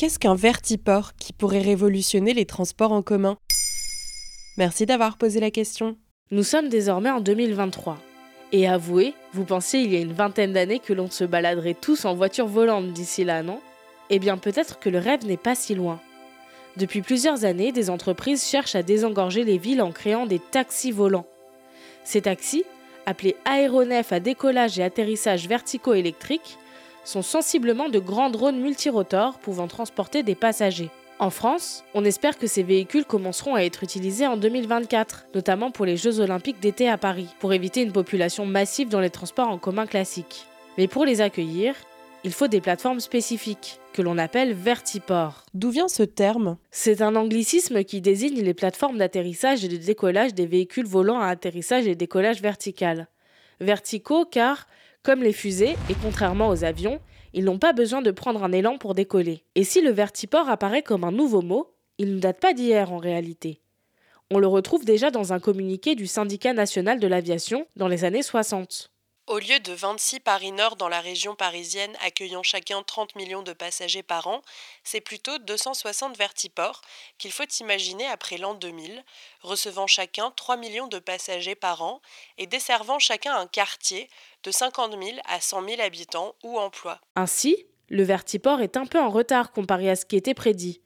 Qu'est-ce qu'un vertiport qui pourrait révolutionner les transports en commun? Merci d'avoir posé la question. Nous sommes désormais en 2023. Et avouez, vous pensiez il y a une vingtaine d'années que l'on se baladerait tous en voiture volante d'ici là, non? Eh bien peut-être que le rêve n'est pas si loin. Depuis plusieurs années, des entreprises cherchent à désengorger les villes en créant des taxis volants. Ces taxis, appelés aéronefs à décollage et atterrissage verticaux électriques, sont sensiblement de grands drones multirotors pouvant transporter des passagers. En France, on espère que ces véhicules commenceront à être utilisés en 2024, notamment pour les Jeux olympiques d'été à Paris, pour éviter une population massive dans les transports en commun classiques. Mais pour les accueillir, il faut des plateformes spécifiques, que l'on appelle vertiports. D'où vient ce terme? C'est un anglicisme qui désigne les plateformes d'atterrissage et de décollage des véhicules volant à atterrissage et décollage vertical. Verticaux car, comme les fusées, et contrairement aux avions, ils n'ont pas besoin de prendre un élan pour décoller. Et si le vertiport apparaît comme un nouveau mot, il ne date pas d'hier en réalité. On le retrouve déjà dans un communiqué du Syndicat national de l'aviation dans les années 60. Au lieu de 26 Paris-Nord dans la région parisienne accueillant chacun 30 millions de passagers par an, c'est plutôt 260 vertiports qu'il faut imaginer après l'an 2000, recevant chacun 3 millions de passagers par an et desservant chacun un quartier de 50 000 à 100 000 habitants ou emplois. Ainsi, le vertiport est un peu en retard comparé à ce qui était prédit,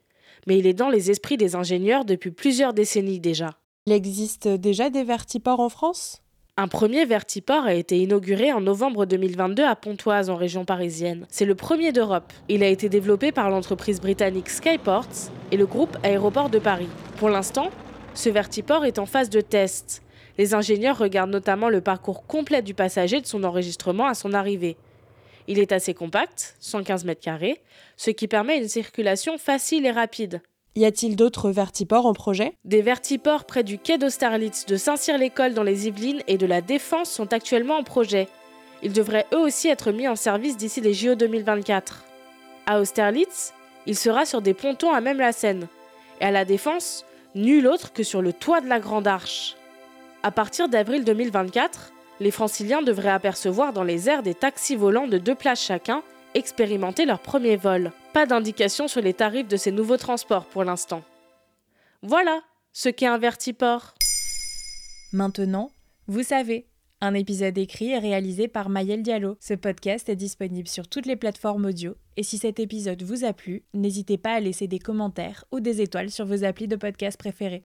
mais il est dans les esprits des ingénieurs depuis plusieurs décennies déjà. Il existe déjà des vertiports en France? Un premier vertiport a été inauguré en novembre 2022 à Pontoise, en région parisienne. C'est le premier d'Europe. Il a été développé par l'entreprise britannique Skyports et le groupe Aéroport de Paris. Pour l'instant, ce vertiport est en phase de test. Les ingénieurs regardent notamment le parcours complet du passager de son enregistrement à son arrivée. Il est assez compact, 115 mètres carrés, ce qui permet une circulation facile et rapide. Y a-t-il d'autres vertiports en projet? Des vertiports près du quai d'Austerlitz, de Saint-Cyr-l'École dans les Yvelines et de la Défense sont actuellement en projet. Ils devraient eux aussi être mis en service d'ici les JO 2024. À Austerlitz, il sera sur des pontons à même la Seine. Et à la Défense, nul autre que sur le toit de la Grande Arche. À partir d'avril 2024, les franciliens devraient apercevoir dans les airs des taxis volants de deux places chacun expérimenter leur premier vol. Pas d'indication sur les tarifs de ces nouveaux transports pour l'instant. Voilà ce qu'est un vertiport. Maintenant, vous savez. Un épisode écrit et réalisé par Mayel Diallo. Ce podcast est disponible sur toutes les plateformes audio. Et si cet épisode vous a plu, n'hésitez pas à laisser des commentaires ou des étoiles sur vos applis de podcast préférés.